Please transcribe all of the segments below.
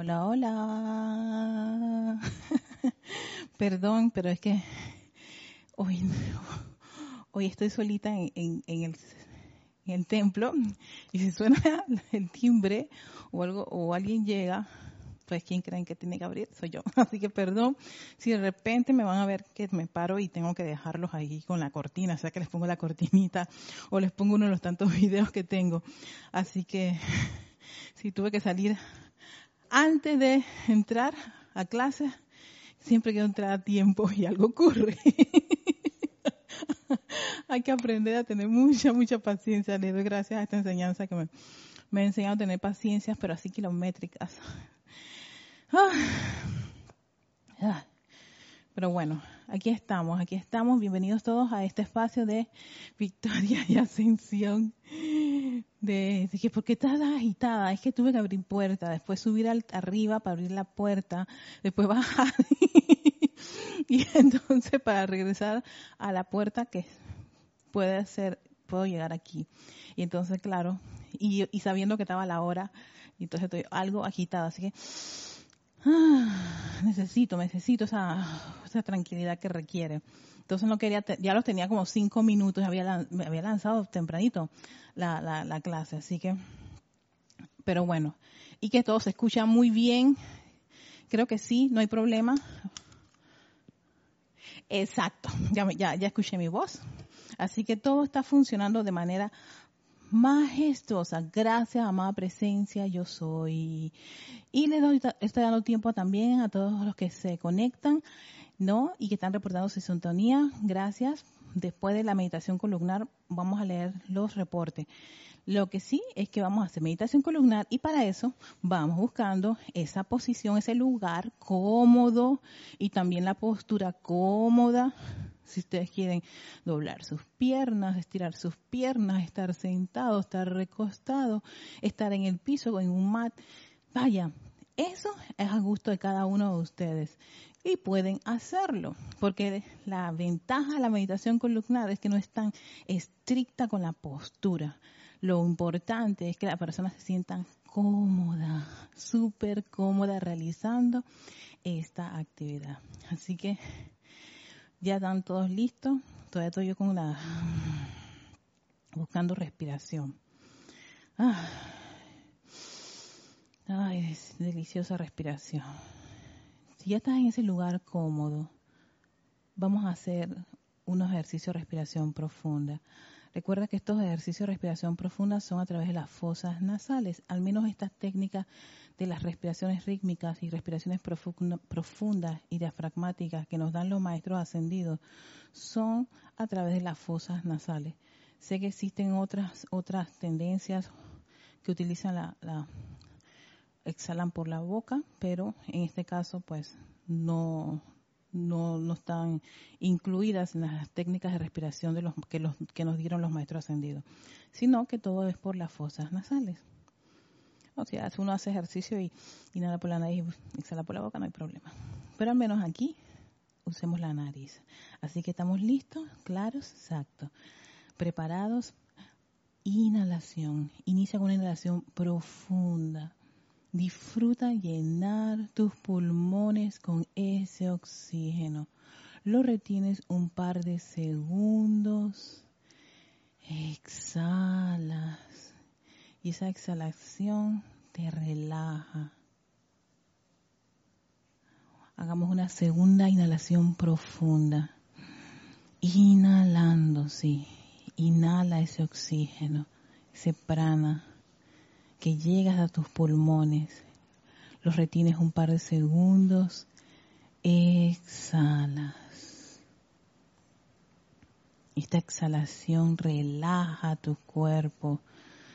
Hola, hola. Perdón, pero es que hoy, hoy estoy solita en, el, el templo y si suena el timbre o algo o alguien llega, pues ¿quién creen que tiene que abrir? Soy yo. Así que perdón si de repente me van a ver que me paro y tengo que dejarlos ahí con la cortina, o sea que les pongo la cortinita o les pongo uno de los tantos videos que tengo. Así que si tuve que salir antes de entrar a clase, siempre quiero entrar a tiempo y algo ocurre. Hay que aprender a tener mucha, mucha paciencia. Le doy gracias a esta enseñanza que me, me ha enseñado a tener paciencia, pero así kilométricas. Ah. Ah. Pero bueno, aquí estamos, aquí estamos. Bienvenidos todos a este espacio de victoria y ascensión. De, que, ¿por qué estás agitada? Es que tuve que abrir puerta, después subir al, arriba para abrir la puerta, después bajar. y entonces para regresar a la puerta que puede ser, puedo llegar aquí. Y entonces, claro, y, y sabiendo que estaba la hora, entonces estoy algo agitada. Así que Ah, necesito, necesito esa, esa tranquilidad que requiere. Entonces no quería, ya los tenía como cinco minutos, había, me había lanzado tempranito la, la, la clase, así que, pero bueno, y que todo se escucha muy bien, creo que sí, no hay problema. Exacto, ya, ya, ya escuché mi voz. Así que todo está funcionando de manera majestuosa. Gracias, amada presencia, yo soy. Y le doy, estoy dando tiempo también a todos los que se conectan, ¿no? Y que están reportando su sintonía. Gracias. Después de la meditación columnar, vamos a leer los reportes. Lo que sí es que vamos a hacer meditación columnar y para eso vamos buscando esa posición, ese lugar cómodo y también la postura cómoda si ustedes quieren doblar sus piernas, estirar sus piernas, estar sentado, estar recostado, estar en el piso o en un mat, vaya, eso es a gusto de cada uno de ustedes y pueden hacerlo, porque la ventaja de la meditación columnar es que no es tan estricta con la postura. Lo importante es que la persona se sienta cómoda, súper cómoda realizando esta actividad. Así que ya están todos listos. Todavía estoy yo con la buscando respiración. Ah. Ay, es deliciosa respiración. Si ya estás en ese lugar cómodo, vamos a hacer unos ejercicios de respiración profunda. Recuerda que estos ejercicios de respiración profunda son a través de las fosas nasales. Al menos estas técnicas de las respiraciones rítmicas y respiraciones profundas y diafragmáticas que nos dan los maestros ascendidos son a través de las fosas nasales. Sé que existen otras otras tendencias que utilizan la, la exhalan por la boca, pero en este caso pues no no, no están incluidas en las técnicas de respiración de los que, los que nos dieron los maestros ascendidos, sino que todo es por las fosas nasales. O sea, si uno hace ejercicio y nada por la nariz y exhala por la boca, no hay problema. Pero al menos aquí usemos la nariz. Así que estamos listos, claros, exacto. Preparados. Inhalación. Inicia con una inhalación profunda. Disfruta llenar tus pulmones con ese oxígeno. Lo retienes un par de segundos. Exhalas y esa exhalación te relaja. Hagamos una segunda inhalación profunda. Inhalando, sí. Inhala ese oxígeno, ese prana que llegas a tus pulmones. Los retienes un par de segundos. Exhalas. Esta exhalación relaja tu cuerpo,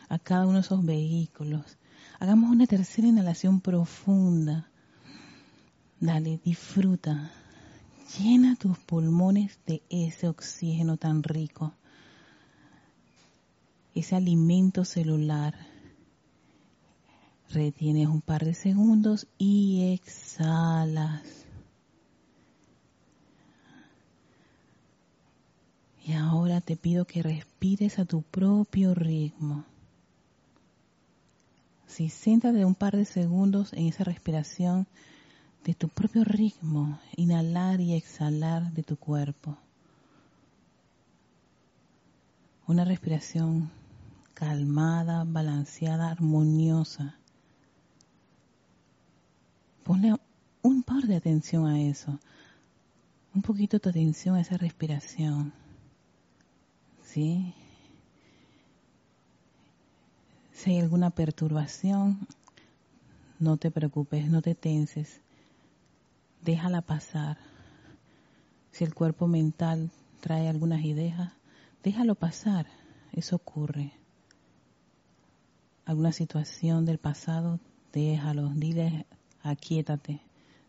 a cada uno de esos vehículos. Hagamos una tercera inhalación profunda. Dale, disfruta. Llena tus pulmones de ese oxígeno tan rico, ese alimento celular. Retienes un par de segundos y exhalas. Y ahora te pido que respires a tu propio ritmo Si de un par de segundos en esa respiración de tu propio ritmo, inhalar y exhalar de tu cuerpo. Una respiración calmada, balanceada, armoniosa. Ponle un par de atención a eso. Un poquito de atención a esa respiración. ¿Sí? Si hay alguna perturbación, no te preocupes, no te tenses. Déjala pasar. Si el cuerpo mental trae algunas ideas, déjalo pasar. Eso ocurre. Alguna situación del pasado, déjalo. Dile, aquíétate.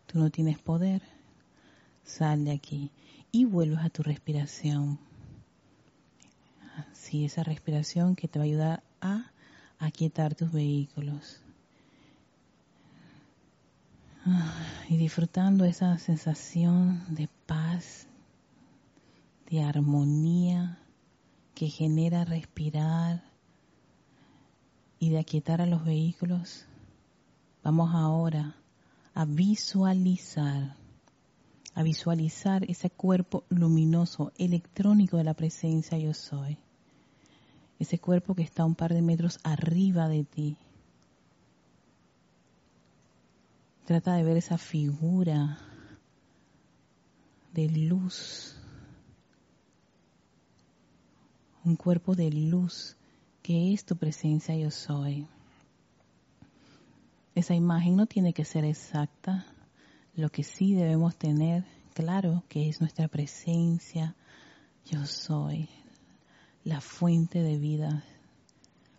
Tú no tienes poder. Sal de aquí y vuelves a tu respiración. Sí, esa respiración que te va a ayudar a aquietar tus vehículos. Y disfrutando esa sensación de paz, de armonía que genera respirar y de aquietar a los vehículos, vamos ahora a visualizar, a visualizar ese cuerpo luminoso, electrónico de la presencia yo soy ese cuerpo que está un par de metros arriba de ti. Trata de ver esa figura de luz, un cuerpo de luz que es tu presencia yo soy. Esa imagen no tiene que ser exacta, lo que sí debemos tener claro que es nuestra presencia yo soy, la fuente de vida,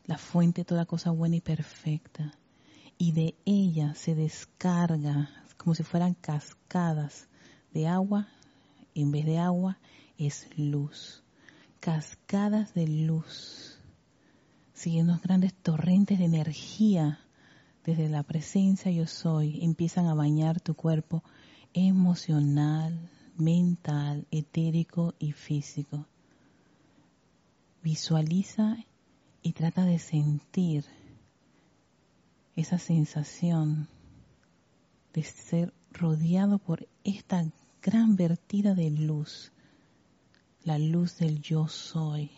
la fuente de toda cosa buena y perfecta. Y de ella se descarga como si fueran cascadas de agua. En vez de agua es luz. Cascadas de luz. Siguiendo grandes torrentes de energía desde la presencia yo soy empiezan a bañar tu cuerpo emocional, mental, etérico y físico. Visualiza y trata de sentir esa sensación de ser rodeado por esta gran vertida de luz, la luz del yo soy,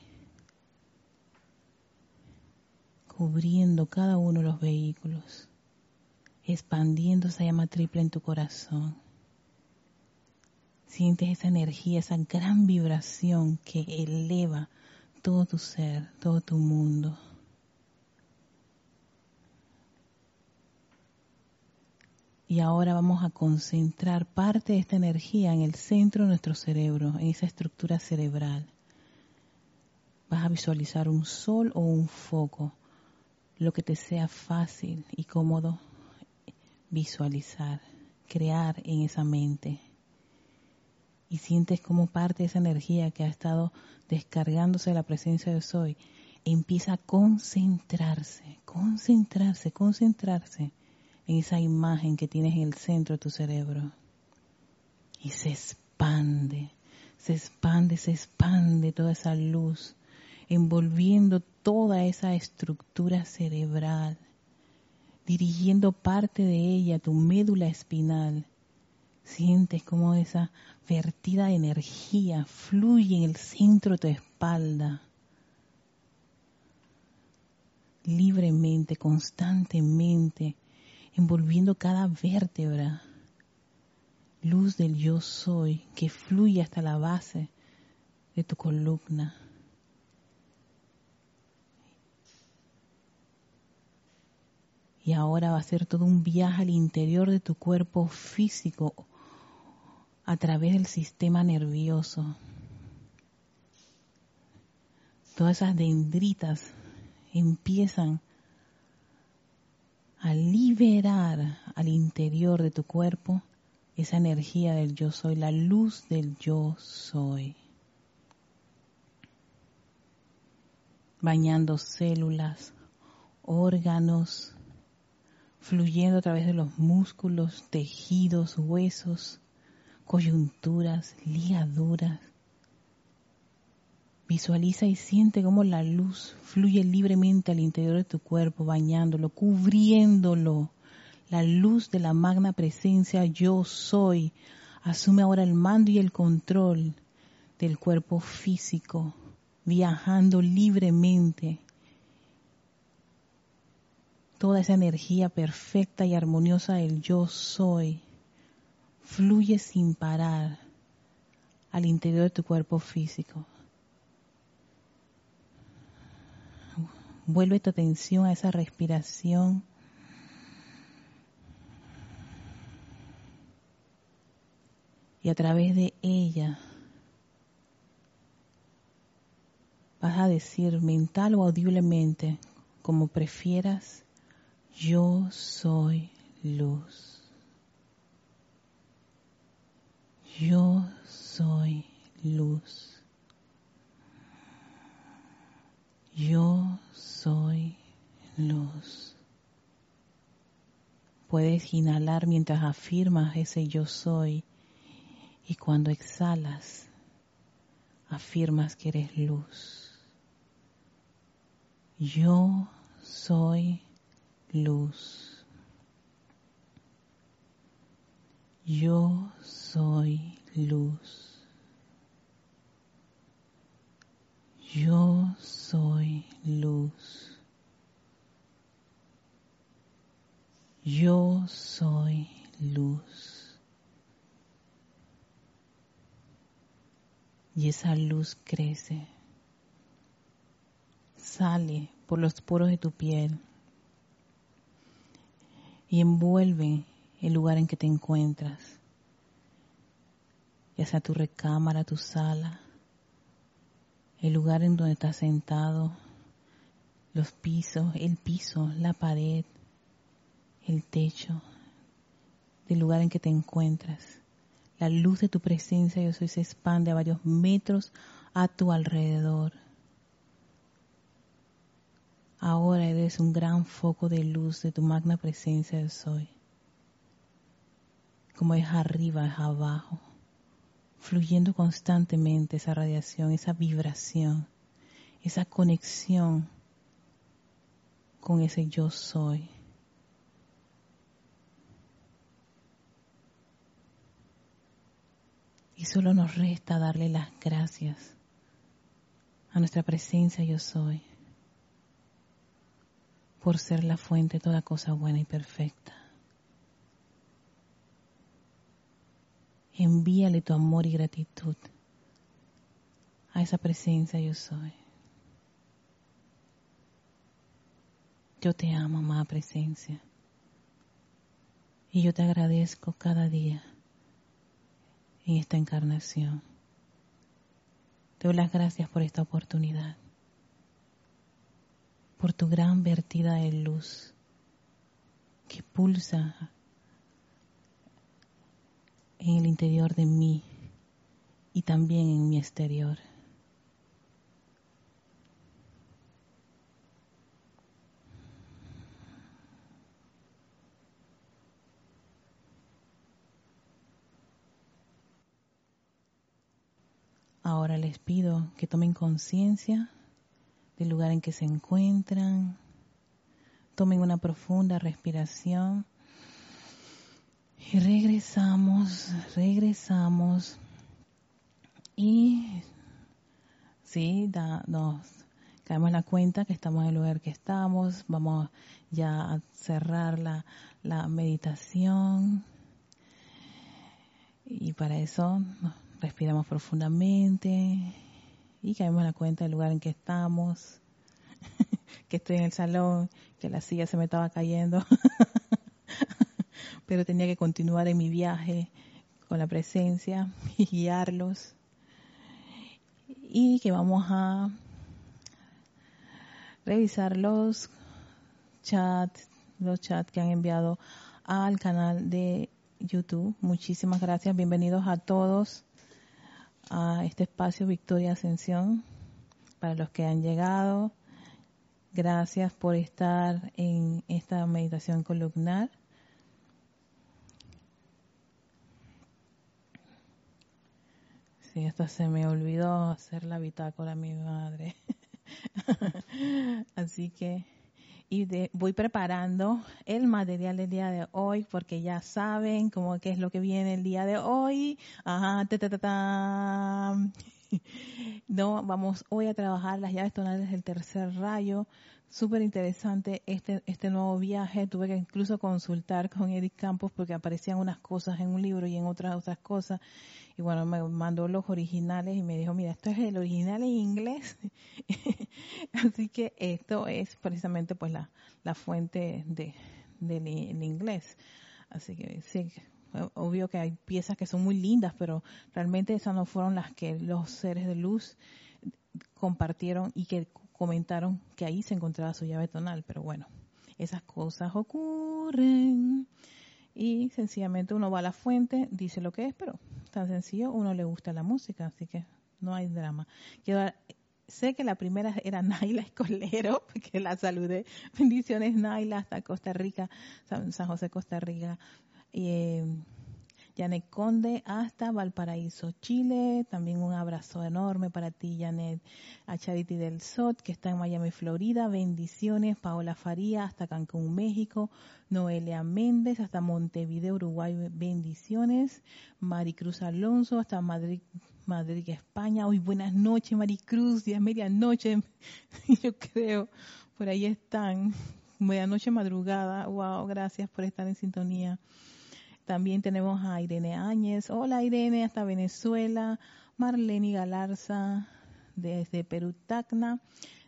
cubriendo cada uno de los vehículos, expandiendo esa llama triple en tu corazón. Sientes esa energía, esa gran vibración que eleva todo tu ser, todo tu mundo. Y ahora vamos a concentrar parte de esta energía en el centro de nuestro cerebro, en esa estructura cerebral. Vas a visualizar un sol o un foco, lo que te sea fácil y cómodo visualizar, crear en esa mente y sientes como parte de esa energía que ha estado descargándose de la presencia de Soy, empieza a concentrarse, concentrarse, concentrarse en esa imagen que tienes en el centro de tu cerebro. Y se expande, se expande, se expande toda esa luz, envolviendo toda esa estructura cerebral, dirigiendo parte de ella tu médula espinal Sientes como esa vertida de energía fluye en el centro de tu espalda, libremente, constantemente, envolviendo cada vértebra. Luz del yo soy que fluye hasta la base de tu columna. Y ahora va a ser todo un viaje al interior de tu cuerpo físico a través del sistema nervioso. Todas esas dendritas empiezan a liberar al interior de tu cuerpo esa energía del yo soy, la luz del yo soy. Bañando células, órganos, fluyendo a través de los músculos, tejidos, huesos, coyunturas, ligaduras, Visualiza y siente cómo la luz fluye libremente al interior de tu cuerpo, bañándolo, cubriéndolo. La luz de la magna presencia yo soy asume ahora el mando y el control del cuerpo físico, viajando libremente. Toda esa energía perfecta y armoniosa del yo soy fluye sin parar al interior de tu cuerpo físico. Vuelve tu atención a esa respiración. Y a través de ella vas a decir mental o audiblemente, como prefieras, yo soy luz. Yo soy luz. Yo soy luz. Puedes inhalar mientras afirmas ese yo soy y cuando exhalas afirmas que eres luz. Yo soy luz. Yo soy luz. Yo soy luz. Yo soy luz. Y esa luz crece, sale por los poros de tu piel y envuelve el lugar en que te encuentras, ya sea tu recámara, tu sala, el lugar en donde estás sentado, los pisos, el piso, la pared, el techo, del lugar en que te encuentras. La luz de tu presencia, yo soy, se expande a varios metros a tu alrededor. Ahora eres un gran foco de luz de tu magna presencia, yo soy. Como es arriba, es abajo fluyendo constantemente esa radiación, esa vibración, esa conexión con ese yo soy. Y solo nos resta darle las gracias a nuestra presencia yo soy por ser la fuente de toda cosa buena y perfecta. envíale tu amor y gratitud a esa presencia yo soy. Yo te amo, amada presencia. Y yo te agradezco cada día en esta encarnación. Te doy las gracias por esta oportunidad, por tu gran vertida de luz que pulsa en el interior de mí y también en mi exterior. Ahora les pido que tomen conciencia del lugar en que se encuentran, tomen una profunda respiración y regresamos, regresamos. Y sí, nos caemos la cuenta que estamos en el lugar que estamos. Vamos ya a cerrar la, la meditación. Y para eso respiramos profundamente y caemos en la cuenta del lugar en que estamos, que estoy en el salón, que la silla se me estaba cayendo. pero tenía que continuar en mi viaje con la presencia y guiarlos. Y que vamos a revisar los chats, los chats que han enviado al canal de YouTube. Muchísimas gracias, bienvenidos a todos a este espacio Victoria Ascensión. Para los que han llegado, gracias por estar en esta meditación columnar. Sí, hasta se me olvidó hacer la bitácora mi madre. Así que y voy preparando el material del día de hoy porque ya saben cómo que es lo que viene el día de hoy. Ajá, ta, ta, ta, No, vamos hoy a trabajar las llaves tonales del tercer rayo. Súper interesante este, este nuevo viaje. Tuve que incluso consultar con Eric Campos porque aparecían unas cosas en un libro y en otras otras cosas. Y bueno, me mandó los originales y me dijo, mira, esto es el original en inglés. Así que esto es precisamente pues la, la fuente de, del inglés. Así que sí, obvio que hay piezas que son muy lindas, pero realmente esas no fueron las que los seres de luz compartieron y que comentaron que ahí se encontraba su llave tonal, pero bueno, esas cosas ocurren y sencillamente uno va a la fuente, dice lo que es, pero tan sencillo, uno le gusta la música, así que no hay drama. sé que la primera era Naila Escolero, porque la saludé. Bendiciones Naila hasta Costa Rica, San, José, Costa Rica. Eh, Janet Conde hasta Valparaíso, Chile. También un abrazo enorme para ti, Janet. A Charity del Sot, que está en Miami, Florida. Bendiciones. Paola Faría hasta Cancún, México. Noelia Méndez hasta Montevideo, Uruguay. Bendiciones. Maricruz Alonso hasta Madrid, Madrid, España. Hoy buenas noches, Maricruz. Ya es medianoche, yo creo. Por ahí están. Medianoche madrugada. Wow, gracias por estar en sintonía. También tenemos a Irene Áñez. Hola Irene, hasta Venezuela. Marlene Galarza desde Perú, Tacna.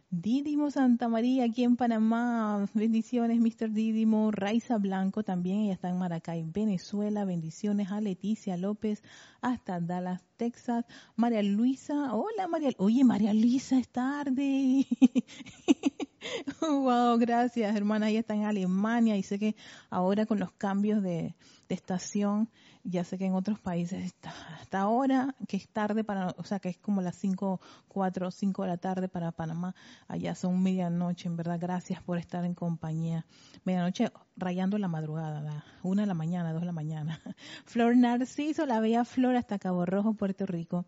Didimo Santa María aquí en Panamá. Bendiciones, Mr. Didimo. Raiza Blanco también, ella está en Maracay, Venezuela. Bendiciones a Leticia López hasta Dallas, Texas. María Luisa. Hola, María. Oye, María Luisa, es tarde. wow, gracias, hermana. Ella está en Alemania y sé que ahora con los cambios de, estación, ya sé que en otros países está hasta ahora, que es tarde para, o sea, que es como las 5, 4, 5 de la tarde para Panamá. Allá son medianoche, en verdad. Gracias por estar en compañía. Medianoche rayando la madrugada, la una de la mañana, dos de la mañana. Flor Narciso, la bella flor hasta Cabo Rojo, Puerto Rico.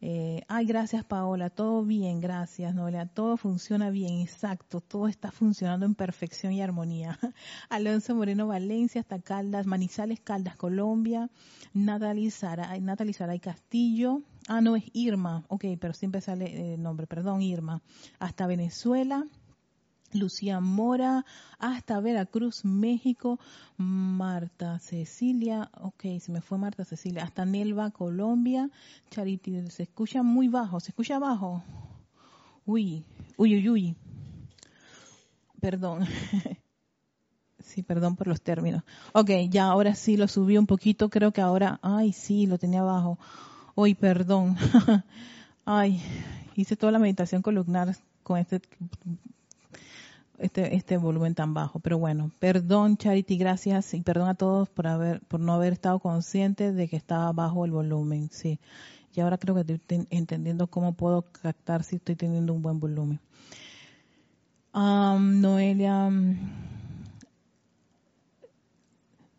Eh, ay, gracias Paola, todo bien, gracias Noelia, todo funciona bien, exacto, todo está funcionando en perfección y armonía. Alonso Moreno Valencia, hasta Caldas, Manizales, Caldas, Colombia, Natalie Saray, Castillo, ah, no, es Irma, ok, pero siempre sale el nombre, perdón, Irma, hasta Venezuela, Lucía Mora, hasta Veracruz, México, Marta Cecilia, ok, se me fue Marta Cecilia, hasta Nelva, Colombia, Charity, se escucha muy bajo, se escucha bajo, uy, uy, uy, uy, perdón, sí, perdón por los términos, ok, ya ahora sí lo subí un poquito, creo que ahora, ay, sí, lo tenía abajo, uy, perdón, ay, hice toda la meditación columnar con este este, este volumen tan bajo. Pero bueno, perdón Charity, gracias y perdón a todos por haber, por no haber estado conscientes de que estaba bajo el volumen, sí. Y ahora creo que estoy entendiendo cómo puedo captar si estoy teniendo un buen volumen. Noelia,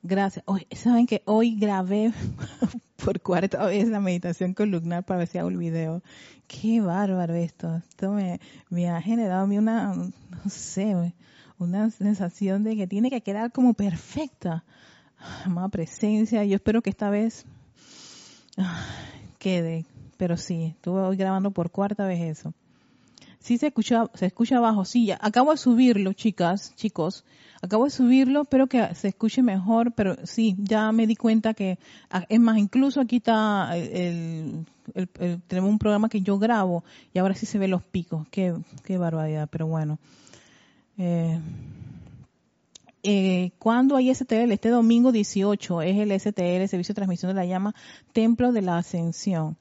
gracias. Saben que hoy grabé por cuarta vez la meditación columnar para ver si hago el video. Qué bárbaro esto. Esto me, me ha generado a mí una, no sé, una sensación de que tiene que quedar como perfecta. Más presencia. Yo espero que esta vez ah, quede. Pero sí, estuve hoy grabando por cuarta vez eso. Sí se escucha, se escucha abajo. Sí, acabo de subirlo, chicas, chicos. Acabo de subirlo, espero que se escuche mejor, pero sí, ya me di cuenta que, es más, incluso aquí está el, tenemos un programa que yo grabo y ahora sí se ve los picos. Qué, qué barbaridad, pero bueno. Eh, eh, ¿Cuándo hay STL? Este domingo 18 es el STL, Servicio de Transmisión de la Llama, Templo de la Ascensión.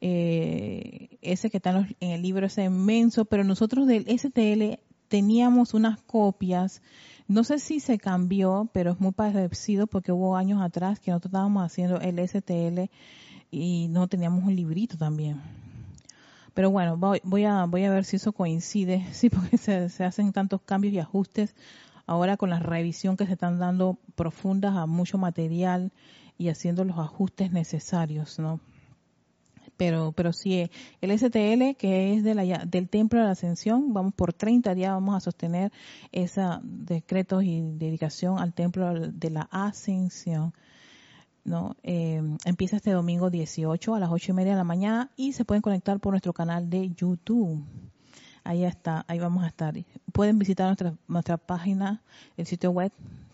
Eh, ese que está en, el libro es inmenso, pero nosotros del STL teníamos unas copias no sé si se cambió, pero es muy parecido porque hubo años atrás que nosotros estábamos haciendo el STL y no teníamos un librito también. Pero bueno, voy, a, voy a ver si eso coincide, sí, porque se, se hacen tantos cambios y ajustes ahora con la revisión que se están dando profundas a mucho material y haciendo los ajustes necesarios, ¿no? Pero pero sí el STL que es de la, del Templo de la Ascensión, vamos por 30 días vamos a sostener esos decretos y dedicación al Templo de la Ascensión. ¿no? Eh, empieza este domingo 18 a las 8 y media de la mañana y se pueden conectar por nuestro canal de YouTube. Ahí está, ahí vamos a estar. Pueden visitar nuestra, nuestra página, el sitio web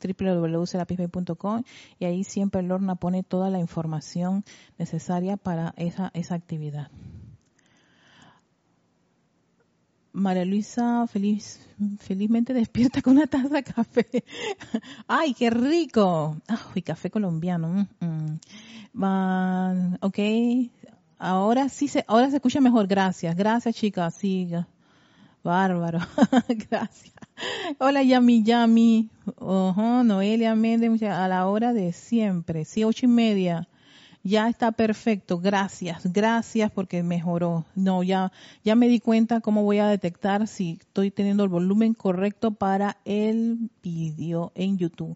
www.serapisbay.com y ahí siempre Lorna pone toda la información necesaria para esa, esa actividad. María Luisa feliz, felizmente despierta con una taza de café. ¡Ay, qué rico! ¡Ay, café colombiano! Mm, mm. ok, ahora sí se, ahora se escucha mejor. Gracias, gracias chicas. Siga. Bárbaro. Gracias. Hola, Yami Yami. Ojo, Noelia Méndez, a la hora de siempre. Sí, ocho y media. Ya está perfecto. Gracias. Gracias porque mejoró. No, ya, ya me di cuenta cómo voy a detectar si estoy teniendo el volumen correcto para el vídeo en YouTube.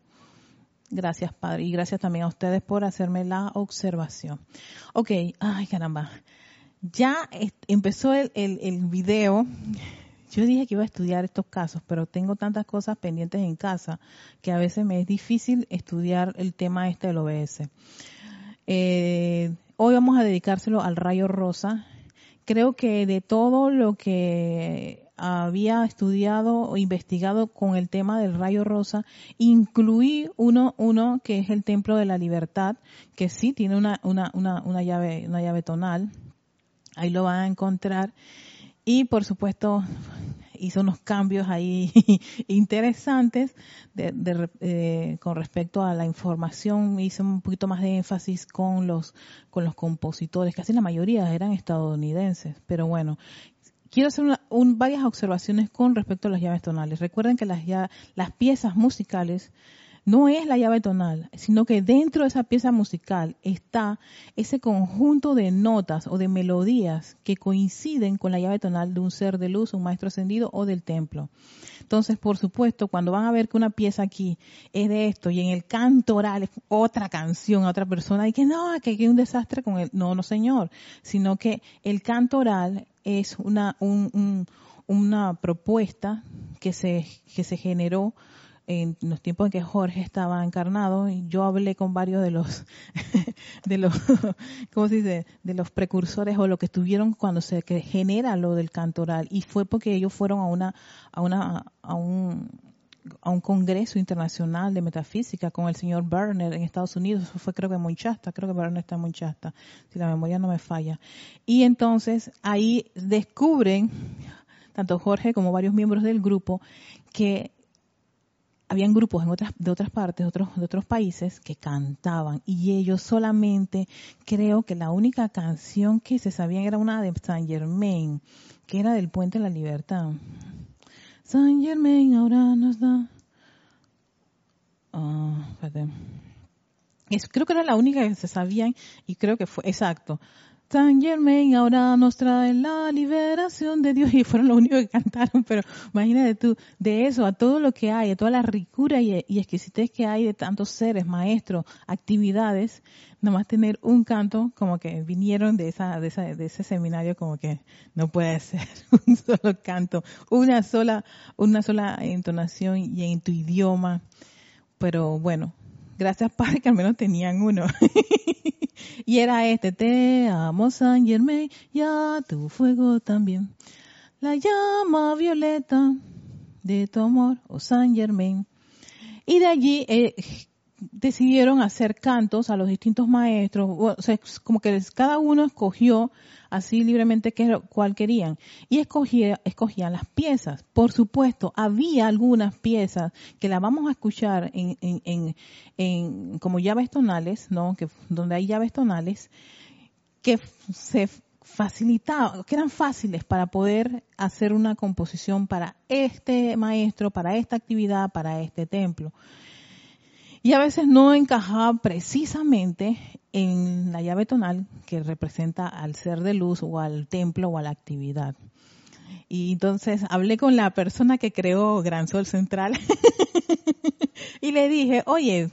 Gracias, Padre. Y gracias también a ustedes por hacerme la observación. Ok. Ay, caramba. Ya empezó el, el, el video yo dije que iba a estudiar estos casos, pero tengo tantas cosas pendientes en casa que a veces me es difícil estudiar el tema este del OBS. Eh, hoy vamos a dedicárselo al rayo rosa. Creo que de todo lo que había estudiado o investigado con el tema del rayo rosa, incluí uno, uno que es el templo de la libertad, que sí tiene una, una, una, una llave, una llave tonal. Ahí lo van a encontrar. Y por supuesto, hizo unos cambios ahí interesantes eh, con respecto a la información. Hizo un poquito más de énfasis con los, con los compositores. Casi la mayoría eran estadounidenses. Pero bueno, quiero hacer varias observaciones con respecto a las llaves tonales. Recuerden que las, las piezas musicales no es la llave tonal, sino que dentro de esa pieza musical está ese conjunto de notas o de melodías que coinciden con la llave tonal de un ser de luz, un maestro ascendido o del templo. Entonces, por supuesto, cuando van a ver que una pieza aquí es de esto y en el canto oral es otra canción a otra persona y que no, que hay un desastre con él. No, no, señor, sino que el canto oral es una, una propuesta que se, que se generó en los tiempos en que Jorge estaba encarnado, yo hablé con varios de los, de los, ¿cómo se dice? De los precursores o lo que estuvieron cuando se genera lo del cantoral y fue porque ellos fueron a una, a una, a un, a un congreso internacional de metafísica con el señor Berner en Estados Unidos, eso fue creo que muy chasta, creo que Berner está muy chasta, si la memoria no me falla. Y entonces ahí descubren, tanto Jorge como varios miembros del grupo, que habían grupos en otras, de otras partes, otros, de otros países, que cantaban y ellos solamente, creo que la única canción que se sabían era una de Saint Germain, que era del Puente de la Libertad. Saint Germain ahora nos da... Oh, creo que era la única que se sabían y creo que fue, exacto. San Germain ahora nos trae la liberación de Dios. Y fueron los únicos que cantaron, pero imagínate tú, de eso a todo lo que hay, a toda la ricura y, exquisitez que hay de tantos seres, maestros, actividades, nomás tener un canto como que vinieron de esa, de esa, de ese seminario como que no puede ser un solo canto, una sola, una sola entonación y en tu idioma, pero bueno, gracias Padre que al menos tenían uno. y era este, te amo San Germain, ya tu fuego también. La llama violeta de tu amor, oh San Germain. Y de allí eh, decidieron hacer cantos a los distintos maestros, o sea, como que cada uno escogió así libremente qué, cuál querían y escogía, escogían las piezas. Por supuesto, había algunas piezas que las vamos a escuchar en, en, en, como llaves tonales, ¿no? Que, donde hay llaves tonales que se facilitaban, que eran fáciles para poder hacer una composición para este maestro, para esta actividad, para este templo y a veces no encajaba precisamente en la llave tonal que representa al ser de luz o al templo o a la actividad. Y entonces hablé con la persona que creó Gran Sol Central y le dije, oye,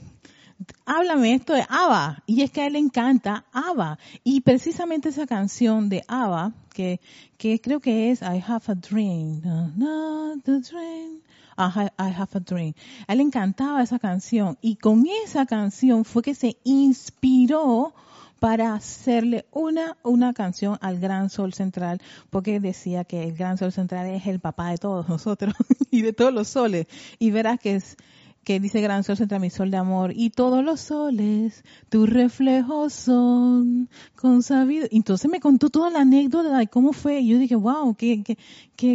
háblame esto de ABBA. Y es que a él le encanta ABBA. Y precisamente esa canción de ABBA, que, que creo que es I Have a Dream. Not the dream. I have a Dream. Él encantaba esa canción. Y con esa canción fue que se inspiró para hacerle una, una canción al Gran Sol Central, porque decía que el Gran Sol Central es el papá de todos nosotros y de todos los soles. Y verás que es, que dice Gran Sol Central, mi sol de amor, y todos los soles, tus reflejos son consabidos. Entonces me contó toda la anécdota de cómo fue, y yo dije, wow, qué, qué,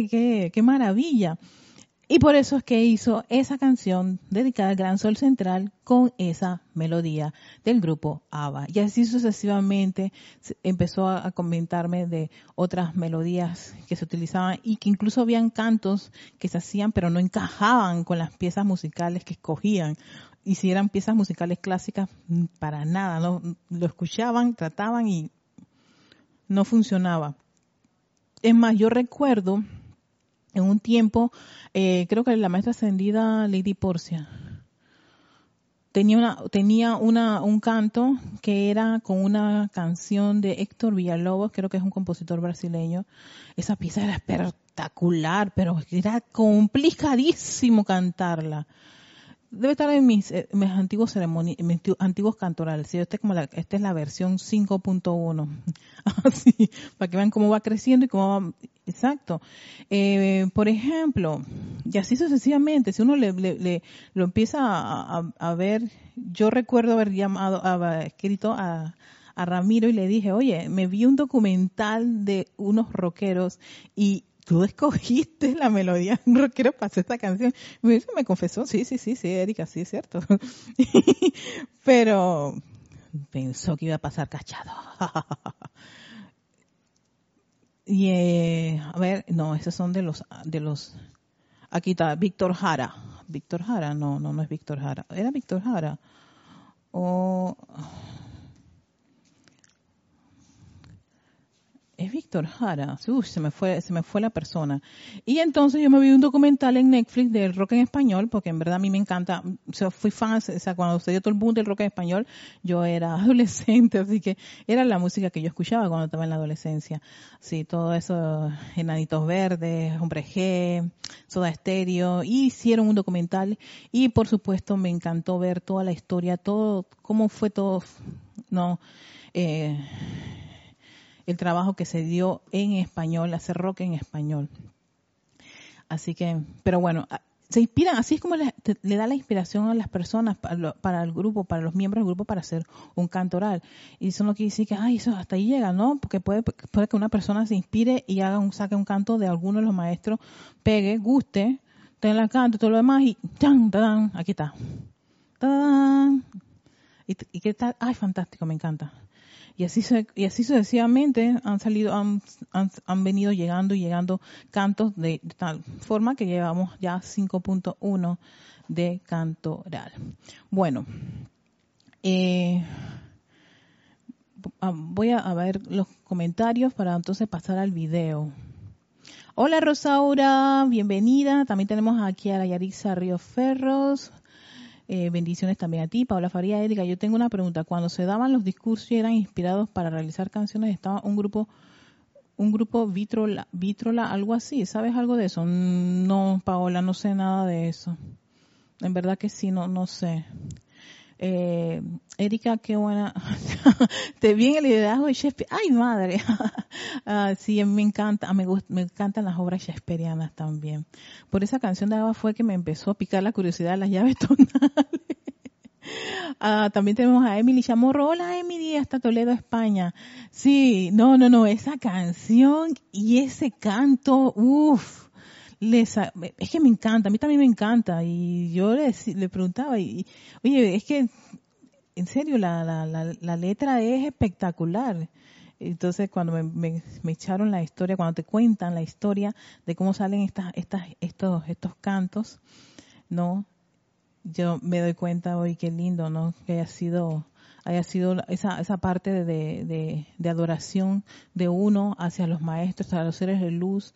qué, qué maravilla. Y por eso es que hizo esa canción dedicada al Gran Sol Central con esa melodía del grupo ABBA. Y así sucesivamente empezó a comentarme de otras melodías que se utilizaban y que incluso habían cantos que se hacían pero no encajaban con las piezas musicales que escogían. Y si eran piezas musicales clásicas, para nada, no lo escuchaban, trataban y no funcionaba. Es más, yo recuerdo en un tiempo, eh, creo que la maestra ascendida Lady Porcia tenía tenía una un canto que era con una canción de Héctor Villalobos, creo que es un compositor brasileño. Esa pieza era espectacular, pero era complicadísimo cantarla debe estar en mis, eh, antiguos ceremonias, mis antiguos cantorales. Este es como la, esta es la versión 5.1. Así, para que vean cómo va creciendo y cómo va, exacto. Eh, por ejemplo, y así sucesivamente, si uno le, le, lo empieza a, a, ver, yo recuerdo haber llamado, haber escrito a, a Ramiro y le dije, oye, me vi un documental de unos rockeros y tú escogiste la melodía rockero para hacer esta canción. Me, me confesó, sí, sí, sí, sí, Erika, sí, es cierto. Pero pensó que iba a pasar cachado. y eh, a ver, no, esos son de los, de los, aquí está, Víctor Jara. Víctor Jara, no, no, no es Víctor Jara. Era Víctor Jara. O... es Víctor Jara. Se me fue, se me fue la persona. Y entonces yo me vi un documental en Netflix del rock en español, porque en verdad a mí me encanta, o sea, fui fan, o sea, cuando se dio todo el boom del rock en español, yo era adolescente, así que era la música que yo escuchaba cuando estaba en la adolescencia. Sí, todo eso, Enanitos Verdes, Hombre G, Soda Estéreo, y hicieron un documental, y por supuesto me encantó ver toda la historia, todo, cómo fue todo, no, eh, el trabajo que se dio en español, hacer rock en español. Así que, pero bueno, se inspiran, así es como le, da la inspiración a las personas, para, el grupo, para los miembros del grupo, para hacer un canto oral. Y eso no quiere decir que, ay, eso hasta ahí llega, ¿no? Porque puede, puede que una persona se inspire y haga un, saque un canto de alguno de los maestros, pegue, guste, tenga el canto, todo lo demás y ¡tan, tan! Aquí está. ¡Tan! ¿Y, ¿Y qué tal? Ay, fantástico, me encanta. Y así, y así sucesivamente han salido, han, han, venido llegando y llegando cantos de, tal forma que llevamos ya 5.1 de canto oral. Bueno, eh, ah, voy a, ver los comentarios para entonces pasar al video. Hola Rosaura, bienvenida. También tenemos aquí a la Yarisa Río Ferros. Eh, bendiciones también a ti, Paula Faría, Erika. Yo tengo una pregunta. Cuando se daban los discursos y eran inspirados para realizar canciones, estaba un grupo, un grupo Vitrola, Vitrola, algo así. ¿Sabes algo de eso? No, Paola, no sé nada de eso. En verdad que sí, no, no sé. Eh, Erika, qué buena. Te vi el liderazgo de Shakespeare. ¡Ay, madre! ah, sí, me encanta, me, me encantan las obras shakespearianas también. Por esa canción de Ava fue que me empezó a picar la curiosidad de las llaves tonales. Ah, también tenemos a Emily Chamorro. Hola Emily, hasta Toledo, España. Sí, no, no, no, esa canción y ese canto, uff es que me encanta, a mí también me encanta. Y yo le, le preguntaba, y, oye, es que, en serio, la, la, la, letra es espectacular. Entonces, cuando me, me, echaron la historia, cuando te cuentan la historia de cómo salen estas, estas, estos, estos cantos, ¿no? Yo me doy cuenta hoy qué lindo, ¿no? Que haya sido haya sido esa, esa parte de, de, de adoración de uno hacia los maestros, a los seres de luz,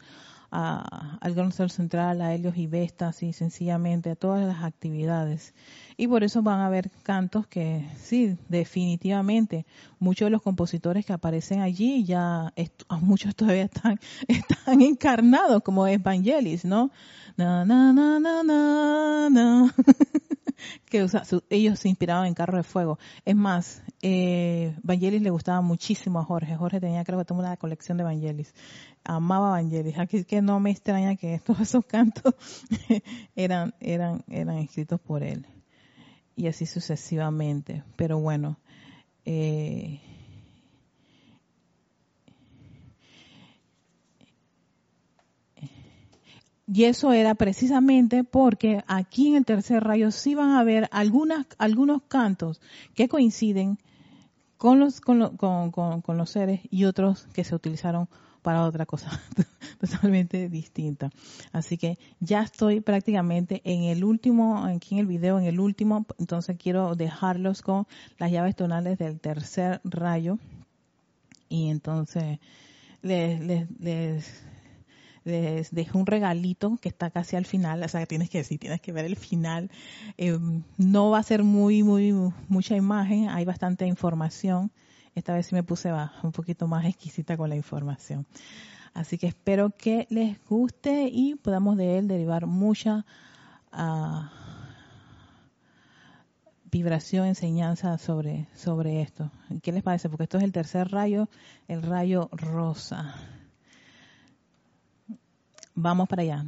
a, al Gran Central, a Helios y Vestas, y sencillamente a todas las actividades. Y por eso van a haber cantos que, sí, definitivamente, muchos de los compositores que aparecen allí ya, muchos todavía están, están encarnados, como es Vangelis, ¿no? Na, na, na, na, na, na. que ellos se inspiraban en Carro de Fuego. Es más, eh, Vangelis le gustaba muchísimo a Jorge. Jorge tenía, creo que tuvo una colección de Vangelis. Amaba Vangelis. Aquí que no me extraña que todos esos cantos eran, eran, eran escritos por él. Y así sucesivamente. Pero bueno, eh, Y eso era precisamente porque aquí en el tercer rayo sí van a haber algunas, algunos cantos que coinciden con los, con, con, los seres y otros que se utilizaron para otra cosa totalmente distinta. Así que ya estoy prácticamente en el último, aquí en el video, en el último, entonces quiero dejarlos con las llaves tonales del tercer rayo. Y entonces les, les, les les dejo un regalito que está casi al final, o sea, tienes que decir, tienes que ver el final. Eh, no va a ser muy, muy, mucha imagen, hay bastante información. Esta vez sí me puse un poquito más exquisita con la información. Así que espero que les guste y podamos de él derivar mucha uh, vibración, enseñanza sobre, sobre esto. ¿Qué les parece? Porque esto es el tercer rayo, el rayo rosa. Vamos para allá.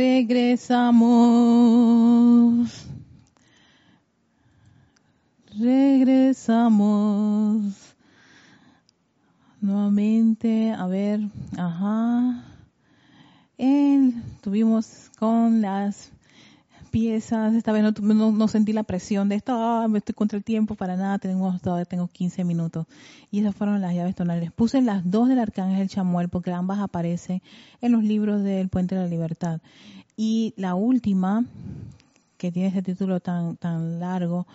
Regresamos. Regresamos. Nuevamente, a ver, ajá. tuvimos con las piezas, esta vez no, no, sentí la presión de esto, ah, me estoy contra el tiempo, para nada, tengo, todavía tengo 15 minutos. Y esas fueron las llaves tonales. Puse las dos del Arcángel Chamuel porque ambas aparecen en los libros del Puente de la Libertad. Y la última, que tiene ese título tan, tan largo,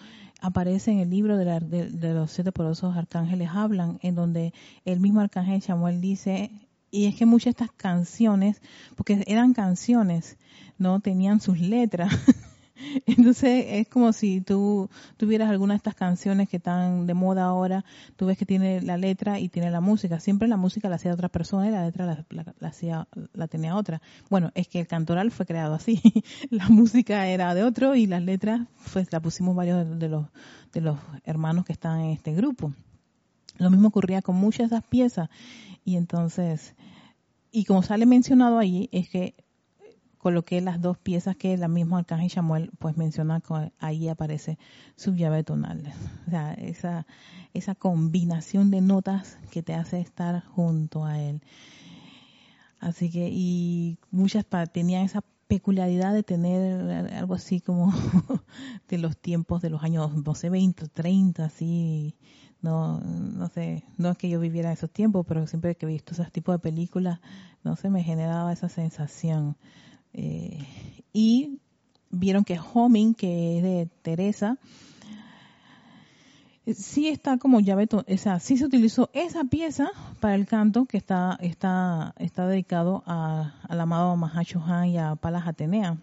aparece en el libro de, de, los siete poderosos arcángeles hablan, en donde el mismo arcángel Chamuel dice, y es que muchas de estas canciones, porque eran canciones, no tenían sus letras. Entonces es como si tú tuvieras alguna de estas canciones que están de moda ahora, tú ves que tiene la letra y tiene la música. Siempre la música la hacía otra persona y la letra la, la, hacía, la tenía otra. Bueno, es que el cantoral fue creado así. la música era de otro y las letras pues la pusimos varios de los, de los hermanos que están en este grupo. Lo mismo ocurría con muchas de esas piezas y entonces, y como sale mencionado ahí, es que coloqué las dos piezas que la misma Arcángel Samuel pues menciona, ahí aparece su llave tonal. O sea, esa, esa combinación de notas que te hace estar junto a él. Así que, y muchas tenían esa peculiaridad de tener algo así como de los tiempos de los años, no sé, 20, 30, así, no, no sé, no es que yo viviera esos tiempos, pero siempre que he visto esos tipos de películas, no sé, me generaba esa sensación. Eh, y vieron que Homing, que es de Teresa, sí está como llave, esa, sí se utilizó esa pieza para el canto que está, está, está dedicado a, al amado Mahacho Han y a Palas Atenea.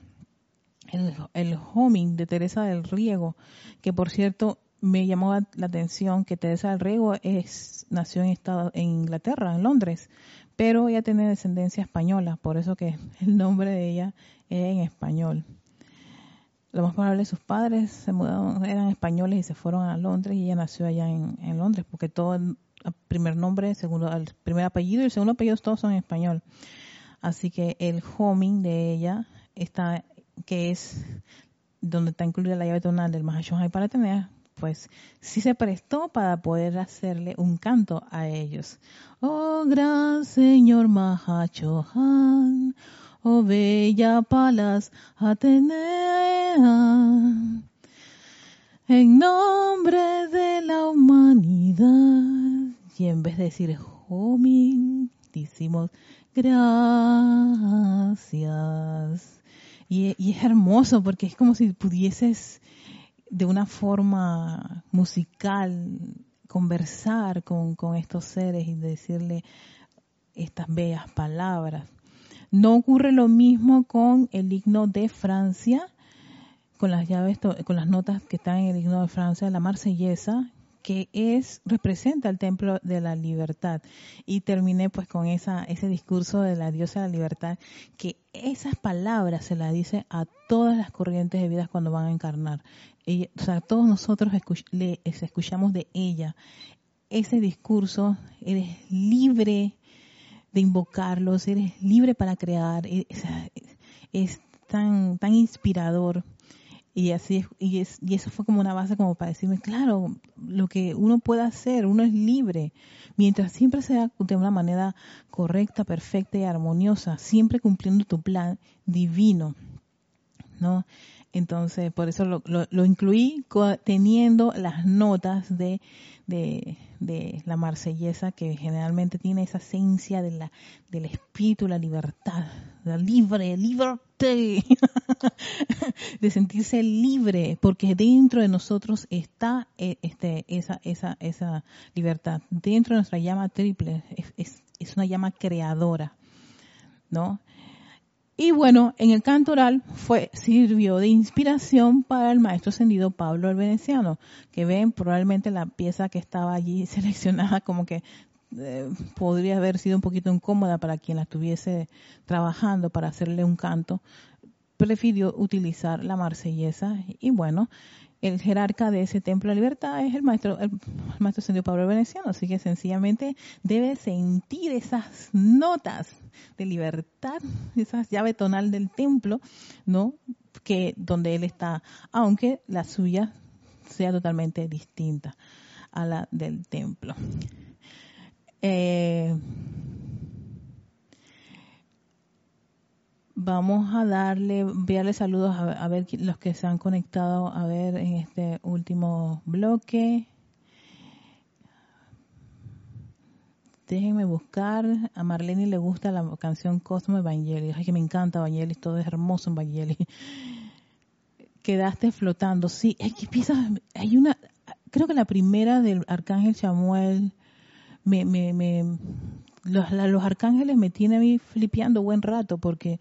El, el homing de Teresa del Riego, que por cierto me llamó la atención que Teresa del Riego es, nació en, estado, en Inglaterra, en Londres, pero ella tiene descendencia española, por eso que el nombre de ella es en español. Lo más probable, sus padres se mudaron, eran españoles y se fueron a Londres y ella nació allá en, Londres, porque todo el primer nombre, segundo, el primer apellido y el segundo apellido todos son en español. Así que el homing de ella está, que es donde está incluida la llave tonal del Mahashoggi para tener pues sí se prestó para poder hacerle un canto a ellos. Oh gran Señor Mahachohan, oh bella Palas Atenea, en nombre de la humanidad. Y en vez de decir homing, decimos gracias. Y, y, es hermoso porque es como si pudieses de una forma musical conversar con, con estos seres y decirle estas bellas palabras. No ocurre lo mismo con el himno de Francia, con las llaves, con las notas que están en el himno de Francia, la marsellesa, que es representa el templo de la libertad. Y terminé pues con esa ese discurso de la diosa de la libertad que esas palabras se las dice a todas las corrientes de vida cuando van a encarnar. O sea todos nosotros le, escuchamos de ella. Ese discurso eres libre de invocarlos eres libre para crear es, es tan tan inspirador y así y, es, y eso fue como una base como para decirme, claro, lo que uno puede hacer, uno es libre, mientras siempre sea de una manera correcta, perfecta y armoniosa, siempre cumpliendo tu plan divino, ¿no? Entonces, por eso lo, lo, incluí teniendo las notas de, de, de, la marsellesa que generalmente tiene esa esencia de la, del espíritu, la libertad, la libre, liberté, de sentirse libre, porque dentro de nosotros está eh, este, esa, esa, esa libertad. Dentro de nuestra llama triple es, es una llama creadora, ¿no? Y bueno, en el canto oral fue, sirvió de inspiración para el maestro ascendido Pablo el Veneciano, que ven probablemente la pieza que estaba allí seleccionada como que eh, podría haber sido un poquito incómoda para quien la estuviese trabajando para hacerle un canto, prefirió utilizar la marsellesa. Y bueno, el jerarca de ese templo de libertad es el maestro, el, maestro ascendido Pablo Veneciano, así que sencillamente debe sentir esas notas de libertad, esa llave tonal del templo, ¿no? Que donde él está, aunque la suya sea totalmente distinta a la del templo. Eh, vamos a darle, enviarle saludos a, ver los que se han conectado a ver en este último bloque. Déjenme buscar. A Marlene le gusta la canción Cosmo Evangelis. Ay, que me encanta Evangelis, todo es hermoso en Evangelis. Quedaste flotando. Sí, hay que piensas, hay una, creo que la primera del Arcángel Samuel, me, me, los, los arcángeles me tienen a mí flipeando buen rato porque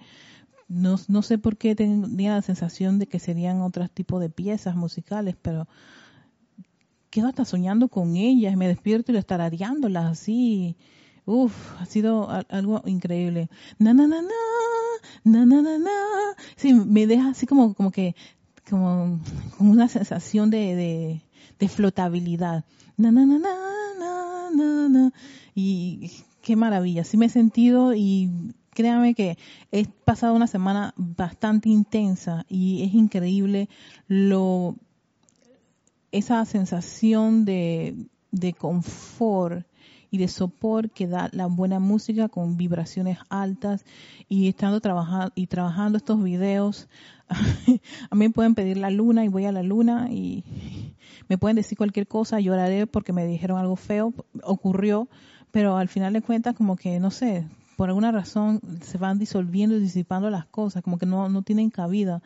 no, no sé por qué tenía la sensación de que serían otros tipos de piezas musicales, pero quedo hasta soñando con ellas, me despierto y las tarareándolas así. Uf, ha sido algo increíble. Na na na na, na na na na. Sí, me deja así como como que como, como una sensación de, de, de flotabilidad. Na na na na na na na. Y qué maravilla, sí me he sentido y créame que he pasado una semana bastante intensa y es increíble lo esa sensación de, de confort y de sopor que da la buena música con vibraciones altas y estando trabajando y trabajando estos videos a mí me pueden pedir la luna y voy a la luna y me pueden decir cualquier cosa lloraré porque me dijeron algo feo ocurrió pero al final de cuentas como que no sé por alguna razón se van disolviendo y disipando las cosas como que no no tienen cabida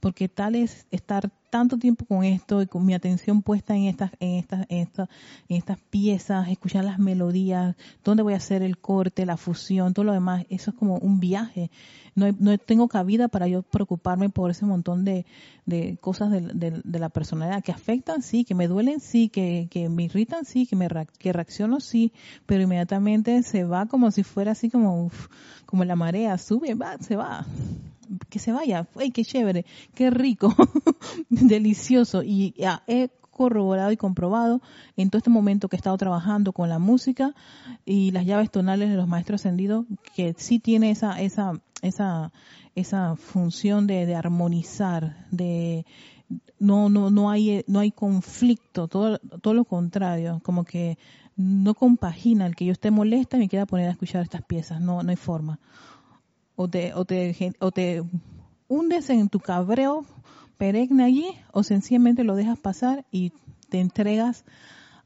porque tal es estar tanto tiempo con esto y con mi atención puesta en estas, en estas, en estas, en estas piezas, escuchar las melodías, dónde voy a hacer el corte, la fusión, todo lo demás, eso es como un viaje. No, no tengo cabida para yo preocuparme por ese montón de, de cosas de, de, la personalidad que afectan, sí, que me duelen, sí, que, que me irritan, sí, que me que reacciono, sí, pero inmediatamente se va como si fuera así como, como la marea, sube, va, se va que se vaya, ¡ay, qué chévere! ¡Qué rico! Delicioso. Y he corroborado y comprobado en todo este momento que he estado trabajando con la música y las llaves tonales de los maestros ascendidos que sí tiene esa esa esa esa función de, de armonizar de no no no hay no hay conflicto todo todo lo contrario como que no compagina el que yo esté molesta y me quiera poner a escuchar estas piezas no no hay forma o te, hundes en tu cabreo perenne allí o sencillamente lo dejas pasar y te entregas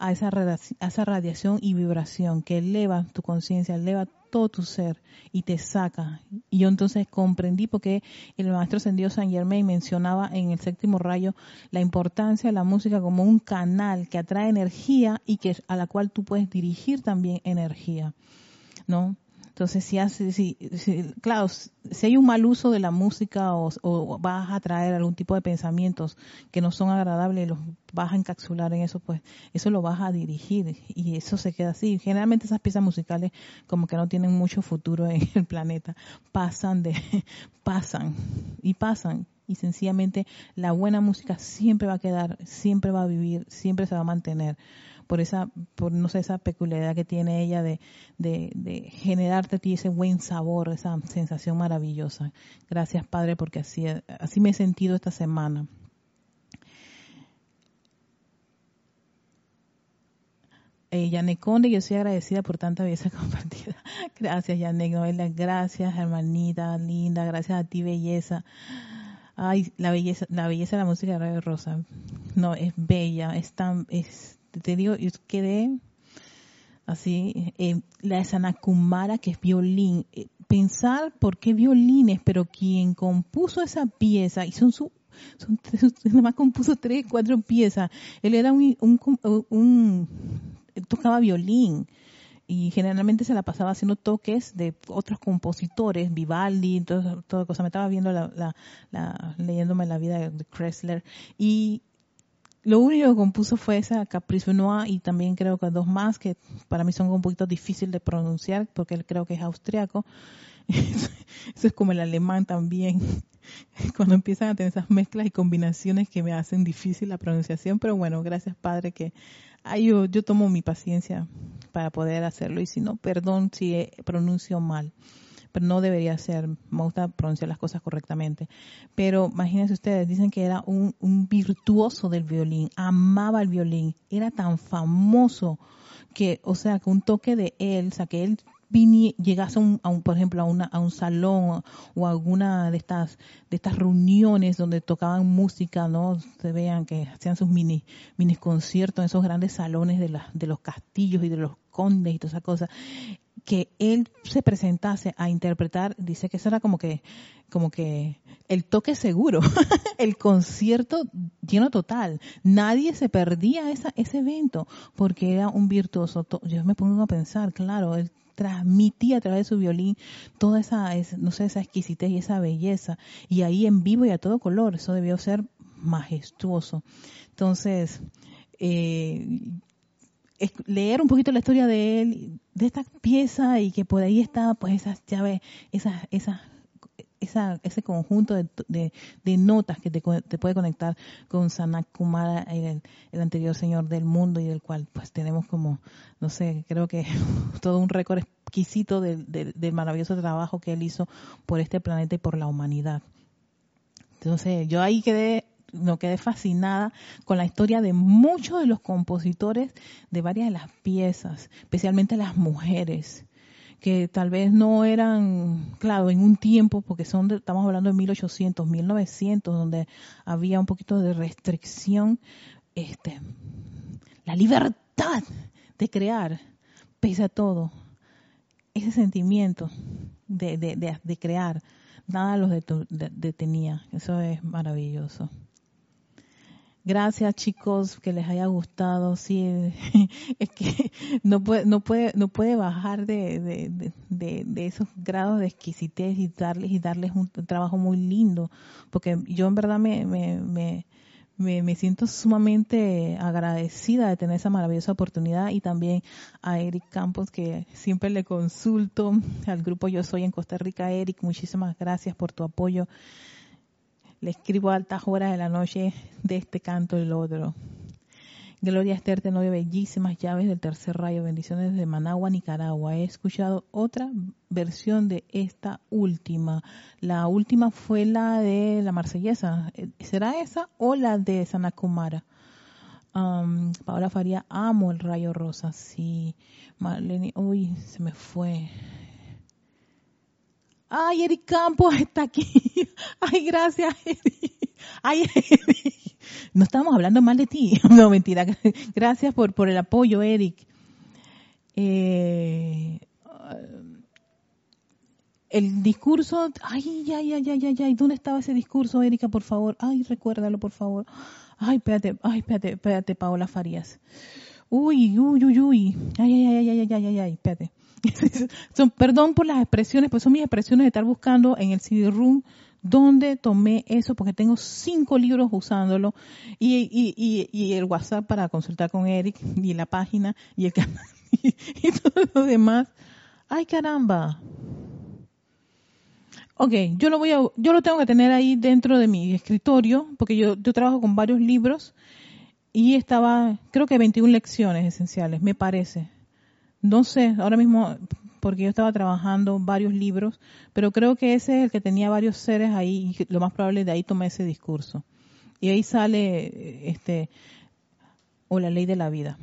a esa, a esa radiación y vibración que eleva tu conciencia, eleva todo tu ser y te saca. Y yo entonces comprendí porque el maestro ascendido San Germain mencionaba en el séptimo rayo la importancia de la música como un canal que atrae energía y que a la cual tú puedes dirigir también energía, ¿no? Entonces, si, hace, si, claro, si hay un mal uso de la música o, vas a traer algún tipo de pensamientos que no son agradables, los vas a encapsular en eso, pues eso lo vas a dirigir y eso se queda así. Generalmente esas piezas musicales como que no tienen mucho futuro en el planeta, pasan de, pasan y pasan y sencillamente la buena música siempre va a quedar, siempre va a vivir, siempre se va a mantener por esa, por no sé, esa peculiaridad que tiene ella de, de, generarte a ti ese buen sabor, esa sensación maravillosa. Gracias Padre porque así, así me he sentido esta semana. Eh, Yanek Conde, yo soy agradecida por tanta belleza compartida. Gracias, Yanek Noela. Gracias, hermanita linda. Gracias a ti, belleza. Ay, la belleza, la belleza de la música de Radio Rosa. No, es bella, es tan, es te digo, yo quedé así, eh, la de Sanakumara, que es violín. Eh, pensar por qué violines, pero quien compuso esa pieza, y son su, son nada más compuso tres, cuatro piezas. Él era un, un, tocaba violín y generalmente se la pasaba haciendo toques de otros compositores, Vivaldi, todo, toda cosa. Me estaba viendo la, la, la, leyéndome la vida de Kressler y lo único que compuso fue esa Caprice Noir y también creo que dos más que para mí son un poquito difícil de pronunciar porque él creo que es austriaco. Eso es como el alemán también. Cuando empiezan a tener esas mezclas y combinaciones que me hacen difícil la pronunciación, pero bueno, gracias Padre que yo, yo tomo mi paciencia para poder hacerlo y si no, perdón si pronuncio mal no debería ser. Me gusta pronunciar las cosas correctamente. Pero imagínense ustedes, dicen que era un, virtuoso del violín, amaba el violín, era tan famoso que, o sea, que un toque de él, o sea, que él llegase a un, por ejemplo, a, una, a un salón o a alguna de estas, de estas reuniones donde tocaban música, ¿no? Se vean que hacían sus mini, mini conciertos en esos grandes salones de, la, de los castillos y de los condes y todas esas cosas que él se presentase a interpretar, dice que eso era como que, como que el toque seguro, el concierto lleno total. Nadie se perdía esa, ese evento porque era un virtuoso. Yo me pongo a pensar, claro, él transmitía a través de su violín toda esa, no sé, esa exquisitez y esa belleza. Y ahí en vivo y a todo color, eso debió ser majestuoso. Entonces, eh, leer un poquito la historia de él, de esta pieza y que por ahí está pues esas llaves, esas, esas esa, ese conjunto de, de, notas que te, te, puede conectar con Sanat Kumara, el, el, anterior señor del mundo y del cual pues tenemos como, no sé, creo que todo un récord exquisito del, del maravilloso trabajo que él hizo por este planeta y por la humanidad. Entonces yo ahí quedé no quedé fascinada con la historia de muchos de los compositores de varias de las piezas, especialmente las mujeres que tal vez no eran, claro, en un tiempo, porque son estamos hablando de 1800, 1900, donde había un poquito de restricción, este, la libertad de crear, pese a todo, ese sentimiento de, de, de, crear, nada los detenía, eso es maravilloso. Gracias chicos, que les haya gustado. Sí, es que no puede, no puede, no puede bajar de, de, de, de esos grados de exquisitez y darles y darles un trabajo muy lindo, porque yo en verdad me, me, me, me, siento sumamente agradecida de tener esa maravillosa oportunidad y también a Eric Campos que siempre le consulto al grupo Yo Soy en Costa Rica. Eric, muchísimas gracias por tu apoyo le escribo a altas horas de la noche de este canto el otro. Gloria Esther Tenorio, bellísimas llaves del tercer rayo, bendiciones de Managua, Nicaragua. He escuchado otra versión de esta última. La última fue la de la marsellesa. ¿Será esa o la de Sanakumara? Um, Paola Faría, amo el rayo rosa. Sí, Marlene, uy, se me fue. Ay, Eric Campos está aquí. Ay, gracias, Eric. Ay, Eric. no estábamos hablando mal de ti. No, mentira. Gracias por, por el apoyo, Eric. Eh, el discurso, ay, ay, ay, ay, ay, ay, ¿dónde estaba ese discurso, Erika, por favor? Ay, recuérdalo, por favor. Ay, espérate, ay, espérate, espérate, Paola Farías. Uy, uy, uy, uy. Ay, ay, ay, ay, ay, ay, ay, espérate. son, perdón por las expresiones, pues son mis expresiones de estar buscando en el CD-Room dónde tomé eso, porque tengo cinco libros usándolo y, y, y, y, el WhatsApp para consultar con Eric y la página y el canal y, todo lo demás. Ay, caramba. Ok, yo lo voy a, yo lo tengo que tener ahí dentro de mi escritorio, porque yo trabajo con varios libros y estaba, creo que 21 lecciones esenciales, me parece. No sé, ahora mismo, porque yo estaba trabajando varios libros, pero creo que ese es el que tenía varios seres ahí y lo más probable de ahí tomé ese discurso. Y ahí sale, este, o la ley de la vida.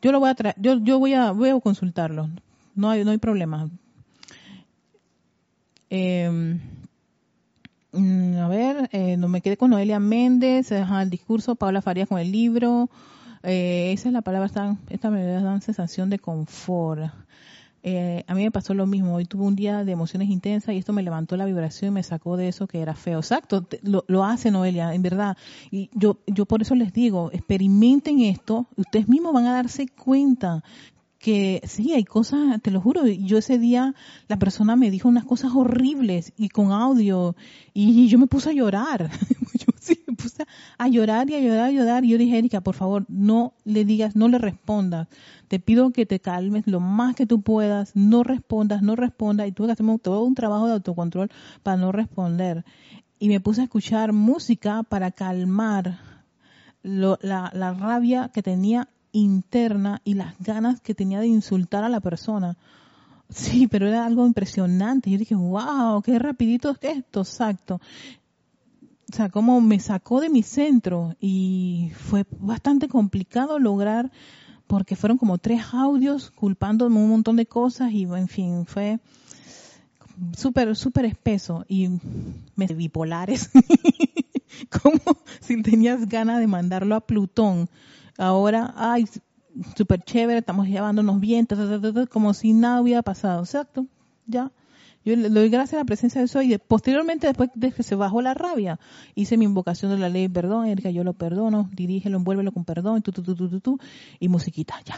Yo lo voy a yo, yo voy a, voy a consultarlo. No hay, no hay problema. Em, mm, a ver, eh, no me quedé con Noelia Méndez, deja el discurso, Paula Farías con el libro. Eh, esa es la palabra, esta, esta me da sensación de confort. Eh, a mí me pasó lo mismo. Hoy tuve un día de emociones intensas y esto me levantó la vibración y me sacó de eso que era feo. Exacto, lo, lo, hace Noelia, en verdad. Y yo, yo por eso les digo, experimenten esto, ustedes mismos van a darse cuenta que sí, hay cosas, te lo juro, yo ese día la persona me dijo unas cosas horribles y con audio y yo me puse a llorar. yo me puse a llorar y a llorar y a llorar y yo dije, Erika, por favor, no le digas, no le respondas. Te pido que te calmes lo más que tú puedas, no respondas, no respondas y tuve que hacer todo un trabajo de autocontrol para no responder. Y me puse a escuchar música para calmar la rabia que tenía interna y las ganas que tenía de insultar a la persona. Sí, pero era algo impresionante. Yo dije, wow, qué rapidito es esto, exacto. O sea, como me sacó de mi centro y fue bastante complicado lograr porque fueron como tres audios culpándome un montón de cosas y en fin, fue súper, súper espeso y me bipolares. como si tenías ganas de mandarlo a Plutón ahora, ay, súper chévere, estamos llevándonos bien, como si nada hubiera pasado. Exacto, ya. Yo le doy gracias a la presencia de eso y posteriormente, después de que se bajó la rabia, hice mi invocación de la ley, perdón, Erika, yo lo perdono, dirígelo, envuélvelo con perdón, tu, tu, tu, tu, tu, y musiquita, ya.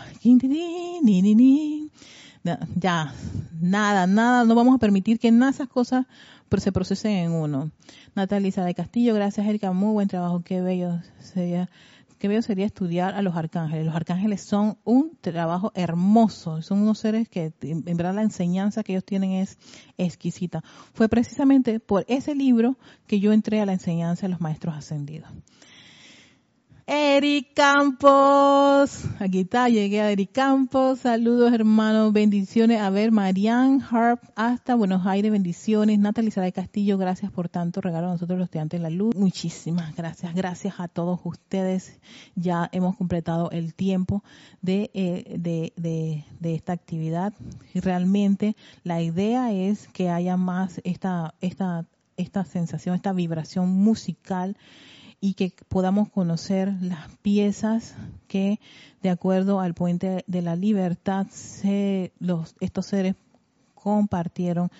Ya, nada, nada, no vamos a permitir que nada esas cosas se procesen en uno. Natalisa de Castillo, gracias Erika, muy buen trabajo, qué bello sería qué bello sería estudiar a los arcángeles. Los arcángeles son un trabajo hermoso, son unos seres que en verdad la enseñanza que ellos tienen es exquisita. Fue precisamente por ese libro que yo entré a la enseñanza de los maestros ascendidos. Eric Campos. Aquí está, llegué a Eric Campos. Saludos, hermanos. Bendiciones. A ver, Marianne Harp, hasta Buenos Aires. Bendiciones. Natalie Saray Castillo, gracias por tanto regalo a nosotros los estudiantes de la luz. Muchísimas gracias. Gracias a todos ustedes. Ya hemos completado el tiempo de, eh, de, de, de esta actividad. Realmente la idea es que haya más esta, esta, esta sensación, esta vibración musical y que podamos conocer las piezas que, de acuerdo al puente de la libertad, se, los, estos seres compartieron.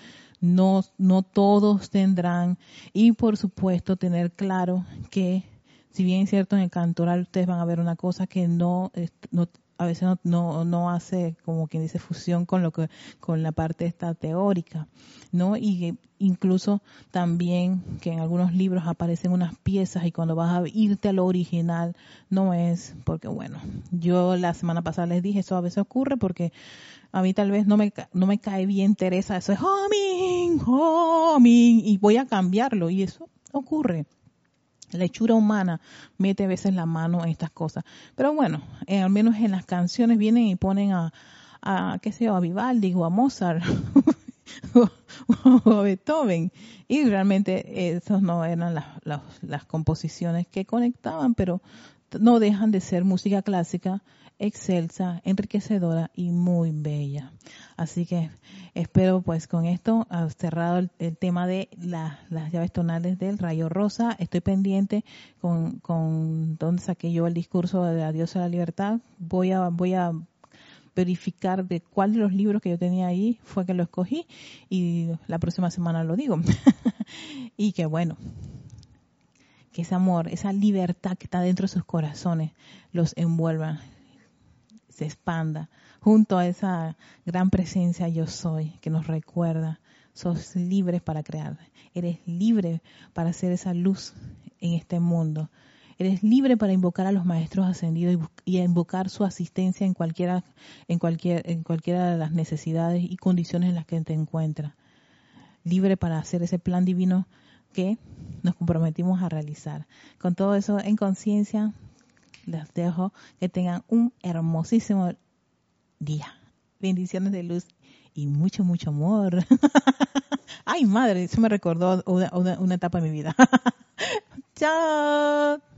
No, no todos tendrán y por supuesto tener claro que si bien es cierto en el cantoral ustedes van a ver una cosa que no, no a veces no, no, no, hace como quien dice fusión con lo que con la parte esta teórica no y incluso también que en algunos libros aparecen unas piezas y cuando vas a irte a lo original no es porque bueno yo la semana pasada les dije eso a veces ocurre porque a mí tal vez no me no me cae bien Teresa eso es homing homing y voy a cambiarlo y eso ocurre la hechura humana mete a veces la mano en estas cosas. Pero bueno, eh, al menos en las canciones vienen y ponen a, a qué sé yo, a Vivaldi o a Mozart o, a Beethoven. Y realmente esas no eran las, las, composiciones que conectaban, pero no dejan de ser música clásica excelsa, enriquecedora y muy bella. Así que espero pues con esto cerrado el, tema de las llaves tonales del rayo rosa. Estoy pendiente con, con donde saqué yo el discurso de la diosa de la libertad. Voy a, voy a verificar de cuál de los libros que yo tenía ahí fue que lo escogí y la próxima semana lo digo. y que bueno, que ese amor, esa libertad que está dentro de sus corazones los envuelva, se expanda junto a esa gran presencia yo soy que nos recuerda, sos libre para crear, eres libre para hacer esa luz en este mundo. Eres libre para invocar a los maestros ascendidos y, invocar su asistencia en cualquiera, en cualquier, en cualquiera de las necesidades y condiciones en las que te encuentras. Libre para hacer ese plan divino que nos comprometimos a realizar. Con todo eso en conciencia, les dejo que tengan un hermosísimo día. Bendiciones de luz y mucho, mucho amor. Ay, madre, eso me recordó una, una etapa de mi vida. Chao.